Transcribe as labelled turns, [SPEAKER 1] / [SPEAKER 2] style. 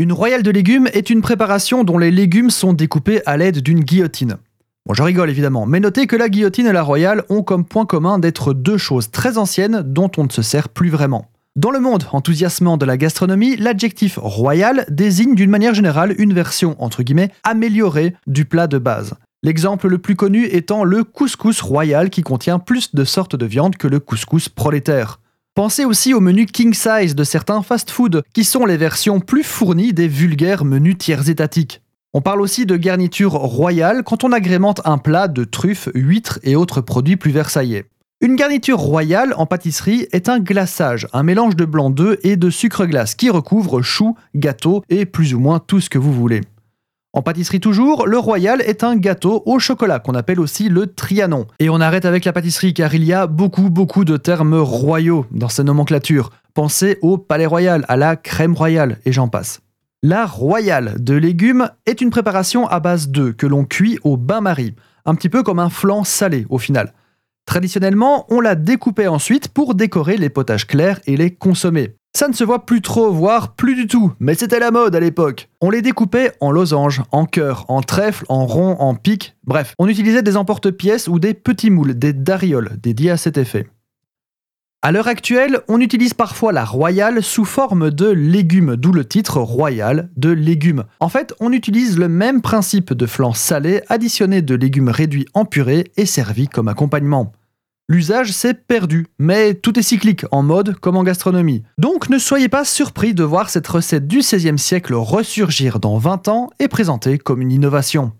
[SPEAKER 1] Une royale de légumes est une préparation dont les légumes sont découpés à l'aide d'une guillotine. Bon, je rigole évidemment, mais notez que la guillotine et la royale ont comme point commun d'être deux choses très anciennes dont on ne se sert plus vraiment. Dans le monde enthousiasmant de la gastronomie, l'adjectif royal désigne d'une manière générale une version, entre guillemets, améliorée du plat de base. L'exemple le plus connu étant le couscous royal qui contient plus de sortes de viande que le couscous prolétaire. Pensez aussi au menu king size de certains fast-food, qui sont les versions plus fournies des vulgaires menus tiers étatiques. On parle aussi de garniture royale quand on agrémente un plat de truffes, huîtres et autres produits plus versaillais. Une garniture royale en pâtisserie est un glaçage, un mélange de blanc d'œuf et de sucre glace qui recouvre choux, gâteaux et plus ou moins tout ce que vous voulez. En pâtisserie toujours, le royal est un gâteau au chocolat qu'on appelle aussi le trianon. Et on arrête avec la pâtisserie car il y a beaucoup beaucoup de termes royaux dans ces nomenclatures. Pensez au palais royal, à la crème royale et j'en passe. La royale de légumes est une préparation à base d'œufs que l'on cuit au bain-marie, un petit peu comme un flan salé au final. Traditionnellement, on la découpait ensuite pour décorer les potages clairs et les consommer. Ça ne se voit plus trop, voire plus du tout, mais c'était la mode à l'époque. On les découpait en losanges, en cœurs, en trèfles, en ronds, en pics, bref, on utilisait des emporte-pièces ou des petits moules, des darioles dédiés à cet effet. À l'heure actuelle, on utilise parfois la royale sous forme de légumes, d'où le titre royal de légumes. En fait, on utilise le même principe de flan salé additionné de légumes réduits en purée et servis comme accompagnement. L'usage s'est perdu, mais tout est cyclique en mode comme en gastronomie. Donc ne soyez pas surpris de voir cette recette du XVIe siècle ressurgir dans 20 ans et présentée comme une innovation.